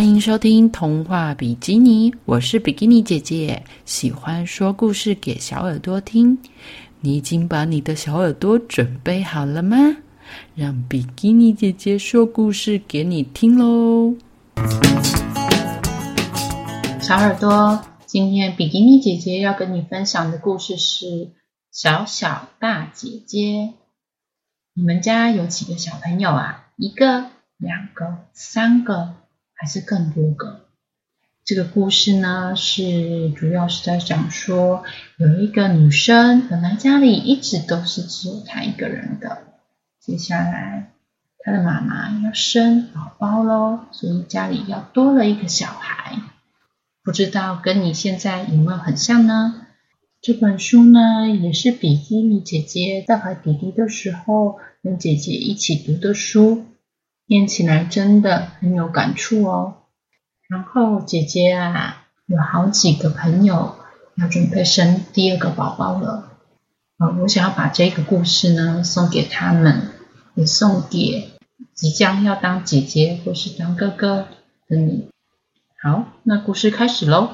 欢迎收听童话比基尼，我是比基尼姐姐，喜欢说故事给小耳朵听。你已经把你的小耳朵准备好了吗？让比基尼姐姐说故事给你听喽！小耳朵，今天比基尼姐姐要跟你分享的故事是《小小大姐姐》。你们家有几个小朋友啊？一个、两个、三个？还是更多个。这个故事呢，是主要是在讲说，有一个女生，本来家里一直都是只有她一个人的，接下来她的妈妈要生宝宝喽，所以家里要多了一个小孩。不知道跟你现在有没有很像呢？这本书呢，也是比基尼姐姐在怀弟弟的时候跟姐姐一起读的书。念起来真的很有感触哦。然后姐姐啊，有好几个朋友要准备生第二个宝宝了。啊，我想要把这个故事呢送给他们，也送给即将要当姐姐或是当哥哥的你。好，那故事开始喽。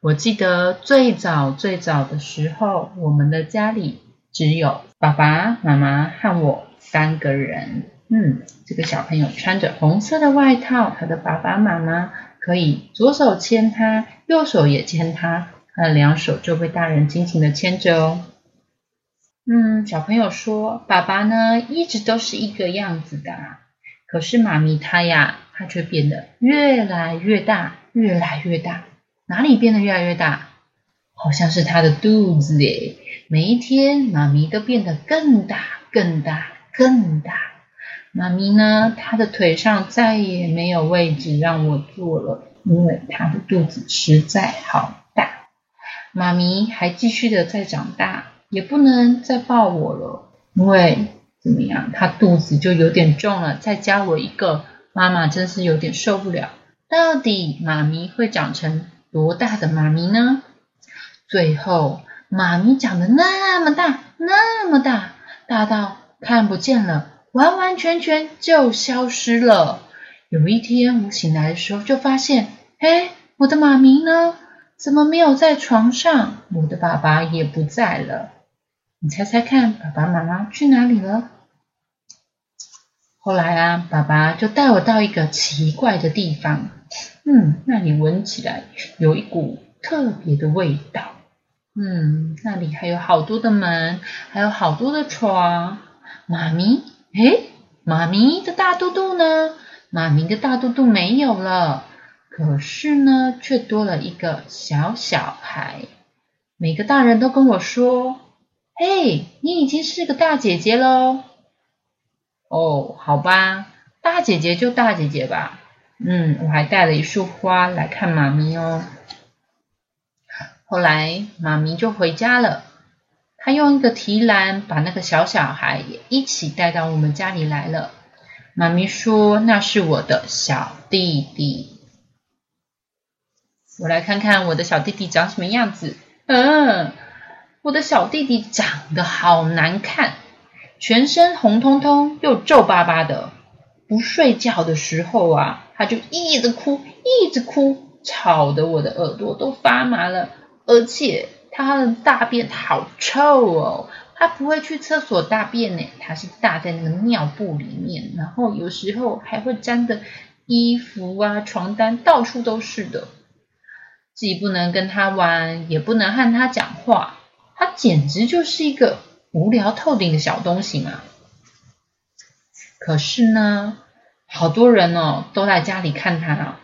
我记得最早最早的时候，我们的家里只有爸爸妈妈和我三个人。嗯，这个小朋友穿着红色的外套，他的爸爸妈妈可以左手牵他，右手也牵他，他的两手就被大人紧紧的牵着哦。嗯，小朋友说，爸爸呢一直都是一个样子的，可是妈咪她呀，她却变得越来越大，越来越大。哪里变得越来越大？好像是他的肚子诶，每一天妈咪都变得更大，更大，更大。妈咪呢？她的腿上再也没有位置让我坐了，因为她的肚子实在好大。妈咪还继续的在长大，也不能再抱我了，因为怎么样？她肚子就有点重了，再加我一个，妈妈真是有点受不了。到底妈咪会长成多大的妈咪呢？最后，妈咪长得那么大，那么大，大到看不见了。完完全全就消失了。有一天我醒来的时候，就发现，哎，我的妈咪呢？怎么没有在床上？我的爸爸也不在了。你猜猜看，爸爸妈妈去哪里了？后来啊，爸爸就带我到一个奇怪的地方。嗯，那里闻起来有一股特别的味道。嗯，那里还有好多的门，还有好多的床。妈咪。哎，妈咪的大肚肚呢？妈咪的大肚肚没有了，可是呢，却多了一个小小孩。每个大人都跟我说：“嘿，你已经是个大姐姐喽。”哦，好吧，大姐姐就大姐姐吧。嗯，我还带了一束花来看妈咪哦。后来妈咪就回家了。他用一个提篮把那个小小孩也一起带到我们家里来了。妈咪说：“那是我的小弟弟。”我来看看我的小弟弟长什么样子。嗯，我的小弟弟长得好难看，全身红彤彤又皱巴巴的。不睡觉的时候啊，他就一直哭，一直哭，吵得我的耳朵都发麻了，而且。他的大便好臭哦！他不会去厕所大便呢，他是大在那个尿布里面，然后有时候还会沾的衣服啊、床单到处都是的。既不能跟他玩，也不能和他讲话，他简直就是一个无聊透顶的小东西嘛。可是呢，好多人哦都来家里看他，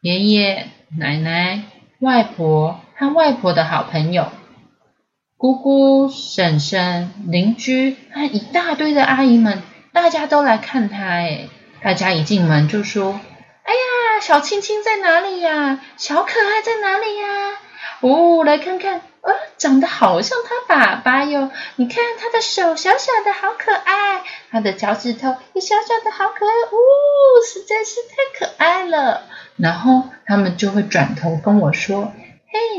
爷爷、奶奶、外婆。和外婆的好朋友、姑姑、婶婶、邻居和一大堆的阿姨们，大家都来看他。哎，大家一进门就说：“哎呀，小青青在哪里呀？小可爱在哪里呀？”哦，来看看，呃，长得好像他爸爸哟。你看他的手小小的，好可爱；他的脚趾头也小小的，好可爱。哦，实在是太可爱了。然后他们就会转头跟我说。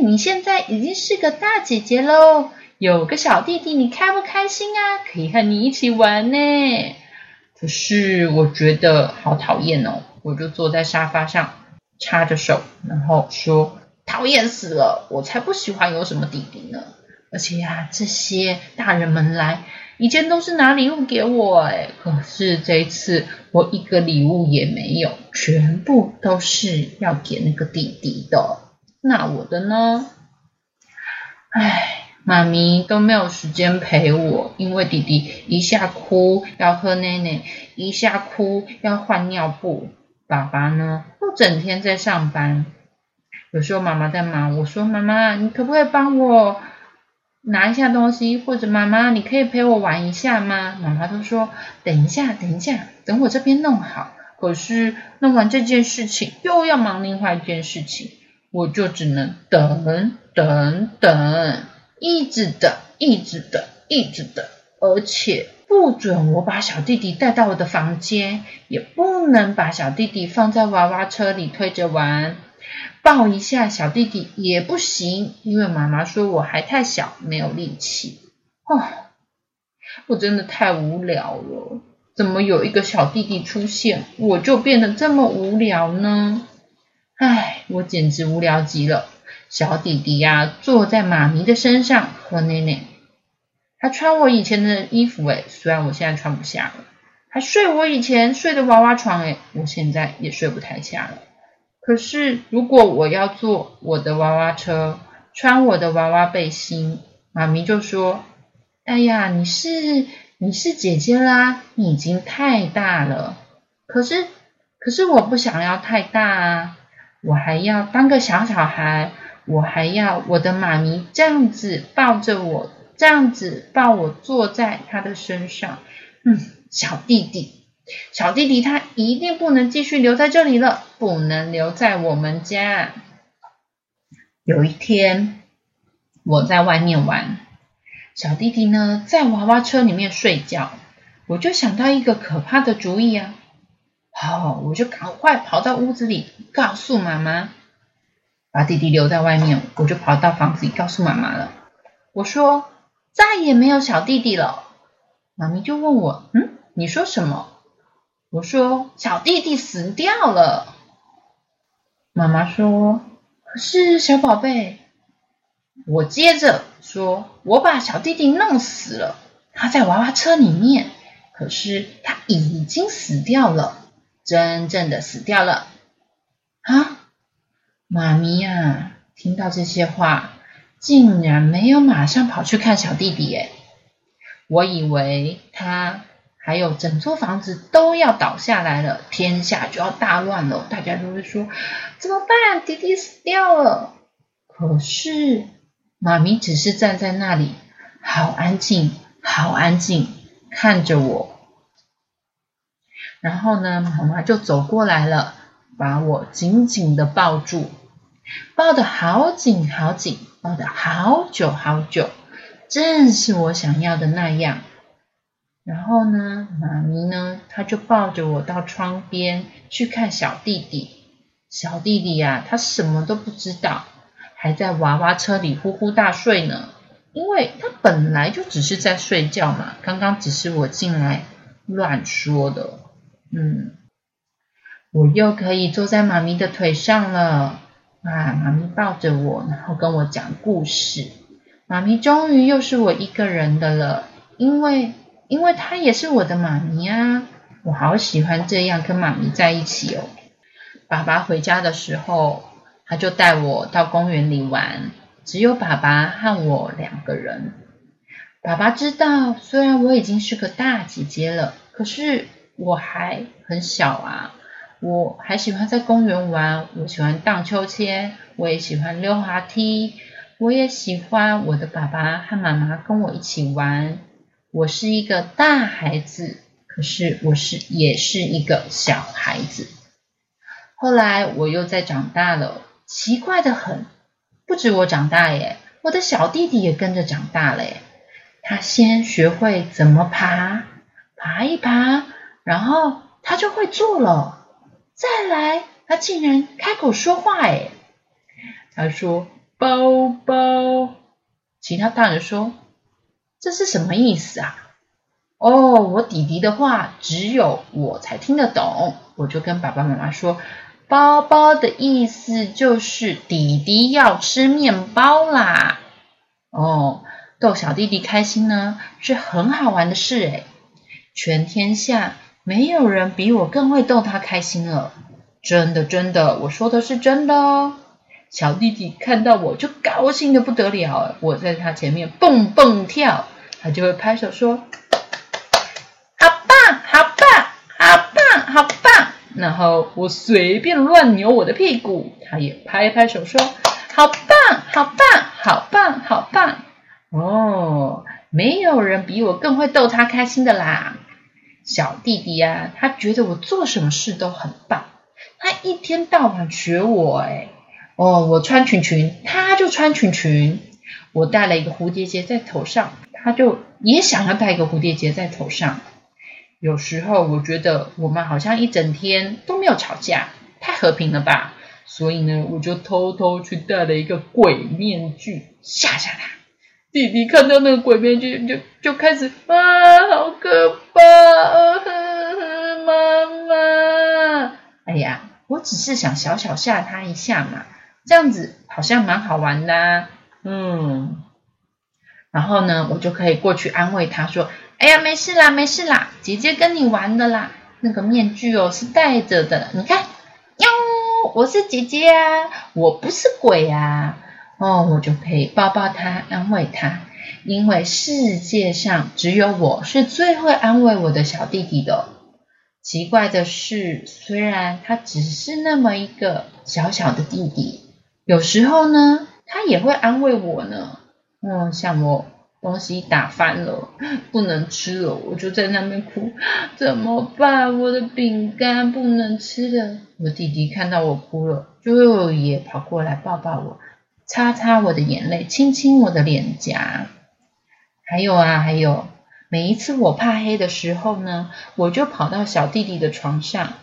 你现在已经是个大姐姐喽，有个小弟弟，你开不开心啊？可以和你一起玩呢。可是我觉得好讨厌哦，我就坐在沙发上，插着手，然后说：“讨厌死了，我才不喜欢有什么弟弟呢！而且呀，这些大人们来，以前都是拿礼物给我，哎，可是这一次我一个礼物也没有，全部都是要给那个弟弟的。那我的呢？唉。”妈咪都没有时间陪我，因为弟弟一下哭要喝奶奶，一下哭要换尿布。爸爸呢，又整天在上班。有时候妈妈在忙，我说妈妈，你可不可以帮我拿一下东西？或者妈妈，你可以陪我玩一下吗？妈妈都说等一下，等一下，等我这边弄好。可是弄完这件事情，又要忙另外一件事情，我就只能等等等。一直等，一直等，一直等，而且不准我把小弟弟带到我的房间，也不能把小弟弟放在娃娃车里推着玩，抱一下小弟弟也不行，因为妈妈说我还太小，没有力气。哦，我真的太无聊了，怎么有一个小弟弟出现，我就变得这么无聊呢？唉，我简直无聊极了。小弟弟呀，坐在妈咪的身上喝奶奶。他穿我以前的衣服，诶虽然我现在穿不下了。还睡我以前睡的娃娃床，诶我现在也睡不太下了。可是如果我要坐我的娃娃车，穿我的娃娃背心，妈咪就说：“哎呀，你是你是姐姐啦，你已经太大了。可是可是我不想要太大啊，我还要当个小小孩。”我还要我的妈咪这样子抱着我，这样子抱我坐在他的身上。嗯，小弟弟，小弟弟他一定不能继续留在这里了，不能留在我们家。有一天我在外面玩，小弟弟呢在娃娃车里面睡觉，我就想到一个可怕的主意啊！好，我就赶快跑到屋子里告诉妈妈。把弟弟留在外面，我就跑到房子里告诉妈妈了。我说再也没有小弟弟了。妈咪就问我：“嗯，你说什么？”我说：“小弟弟死掉了。”妈妈说：“可是小宝贝。”我接着说：“我把小弟弟弄死了，他在娃娃车里面，可是他已经死掉了，真正的死掉了。”啊？妈咪呀，听到这些话，竟然没有马上跑去看小弟弟耶我以为他还有整座房子都要倒下来了，天下就要大乱了，大家都会说怎么办？弟弟死掉了。可是妈咪只是站在那里，好安静，好安静，看着我。然后呢，妈妈就走过来了，把我紧紧的抱住。抱得好紧好紧，抱得好久好久，正是我想要的那样。然后呢，妈咪呢，她就抱着我到窗边去看小弟弟。小弟弟呀，他什么都不知道，还在娃娃车里呼呼大睡呢。因为他本来就只是在睡觉嘛，刚刚只是我进来乱说的。嗯，我又可以坐在妈咪的腿上了。啊！妈咪抱着我，然后跟我讲故事。妈咪终于又是我一个人的了，因为因为她也是我的妈咪啊！我好喜欢这样跟妈咪在一起哦。爸爸回家的时候，他就带我到公园里玩，只有爸爸和我两个人。爸爸知道，虽然我已经是个大姐姐了，可是我还很小啊。我还喜欢在公园玩，我喜欢荡秋千，我也喜欢溜滑梯，我也喜欢我的爸爸和妈妈跟我一起玩。我是一个大孩子，可是我是也是一个小孩子。后来我又在长大了，奇怪的很，不止我长大耶，我的小弟弟也跟着长大了。他先学会怎么爬，爬一爬，然后他就会做了。再来，他竟然开口说话哎！他说：“包包。”其他大人说：“这是什么意思啊？”哦，我弟弟的话只有我才听得懂，我就跟爸爸妈妈说，包包的意思就是弟弟要吃面包啦。哦，逗小弟弟开心呢是很好玩的事诶，全天下没有人比我更会逗他开心了。真的，真的，我说的是真的哦。小弟弟看到我就高兴的不得了，我在他前面蹦蹦跳，他就会拍手说：“好棒，好棒，好棒，好棒！”然后我随便乱扭我的屁股，他也拍拍手说：“好棒，好棒，好棒，好棒！”哦，没有人比我更会逗他开心的啦。小弟弟呀，他觉得我做什么事都很棒。他一天到晚学我，哎，哦，我穿裙裙，他就穿裙裙；我戴了一个蝴蝶结在头上，他就也想要戴一个蝴蝶结在头上。有时候我觉得我们好像一整天都没有吵架，太和平了吧？所以呢，我就偷偷去戴了一个鬼面具，吓吓他。弟弟看到那个鬼面具，就就开始啊，好可怕啊，妈妈，哎呀！我只是想小小吓他一下嘛，这样子好像蛮好玩的，嗯。然后呢，我就可以过去安慰他说：“哎呀，没事啦，没事啦，姐姐跟你玩的啦。那个面具哦是戴着的，你看，哟，我是姐姐啊，我不是鬼啊。”哦，我就可以抱抱他，安慰他，因为世界上只有我是最会安慰我的小弟弟的。奇怪的是，虽然他只是那么一个小小的弟弟，有时候呢，他也会安慰我呢。嗯，像我东西打翻了，不能吃了，我就在那边哭，怎么办？我的饼干不能吃了。我弟弟看到我哭了，就也跑过来抱抱我，擦擦我的眼泪，亲亲我的脸颊。还有啊，还有。每一次我怕黑的时候呢，我就跑到小弟弟的床上。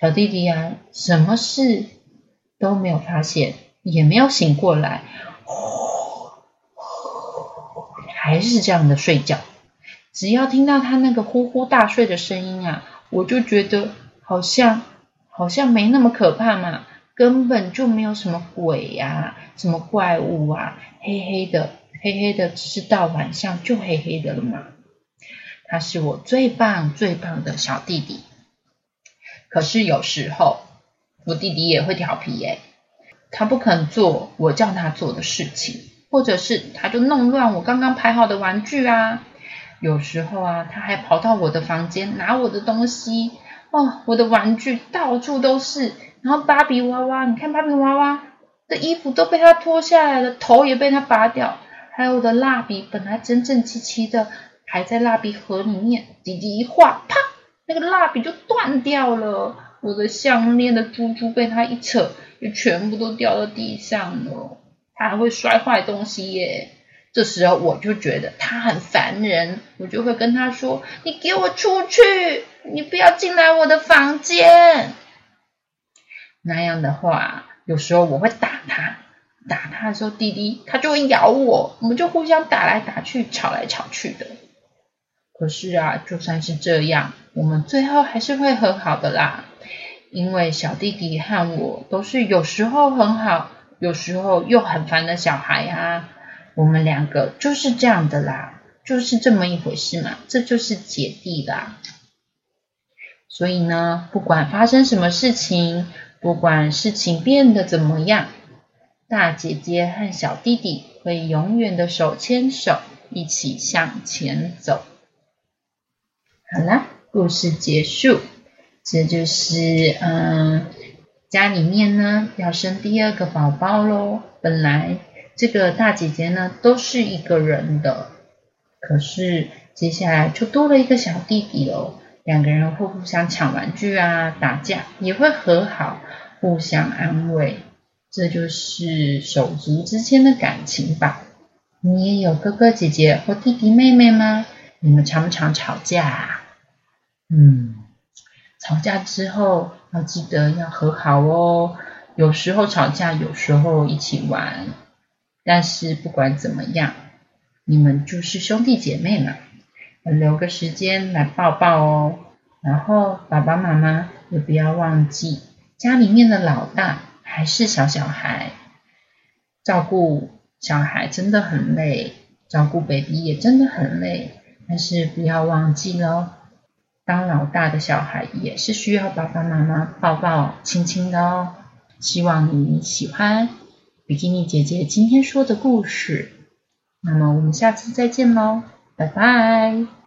小弟弟呀，什么事都没有发现，也没有醒过来，还是这样的睡觉。只要听到他那个呼呼大睡的声音啊，我就觉得好像好像没那么可怕嘛，根本就没有什么鬼呀，什么怪物啊，黑黑的，黑黑的，只是到晚上就黑黑的了嘛。他是我最棒最棒的小弟弟，可是有时候我弟弟也会调皮耶，他不肯做我叫他做的事情，或者是他就弄乱我刚刚排好的玩具啊。有时候啊，他还跑到我的房间拿我的东西，哦，我的玩具到处都是，然后芭比娃娃，你看芭比娃娃的衣服都被他脱下来了，头也被他拔掉，还有我的蜡笔本来整整齐齐的。还在蜡笔盒里面，弟弟一画，啪，那个蜡笔就断掉了。我的项链的珠珠被他一扯，就全部都掉到地上了。他还会摔坏东西耶。这时候我就觉得他很烦人，我就会跟他说：“你给我出去，你不要进来我的房间。”那样的话，有时候我会打他，打他的时候，弟弟他就会咬我，我们就互相打来打去，吵来吵去的。可是啊，就算是这样，我们最后还是会和好的啦。因为小弟弟和我都是有时候很好，有时候又很烦的小孩啊。我们两个就是这样的啦，就是这么一回事嘛。这就是姐弟啦。所以呢，不管发生什么事情，不管事情变得怎么样，大姐姐和小弟弟会永远的手牵手，一起向前走。好啦，故事结束。这就是嗯，家里面呢要生第二个宝宝喽。本来这个大姐姐呢都是一个人的，可是接下来就多了一个小弟弟哦。两个人会互相抢玩具啊，打架也会和好，互相安慰。这就是手足之间的感情吧。你也有哥哥姐姐或弟弟妹妹吗？你们常不常吵架啊？嗯，吵架之后要记得要和好哦。有时候吵架，有时候一起玩。但是不管怎么样，你们就是兄弟姐妹嘛。留个时间来抱抱哦。然后爸爸妈妈也不要忘记，家里面的老大还是小小孩，照顾小孩真的很累，照顾 baby 也真的很累。但是不要忘记了，当老大的小孩也是需要爸爸妈妈抱抱亲亲的哦。希望你喜欢比基尼姐姐今天说的故事。那么我们下次再见喽，拜拜。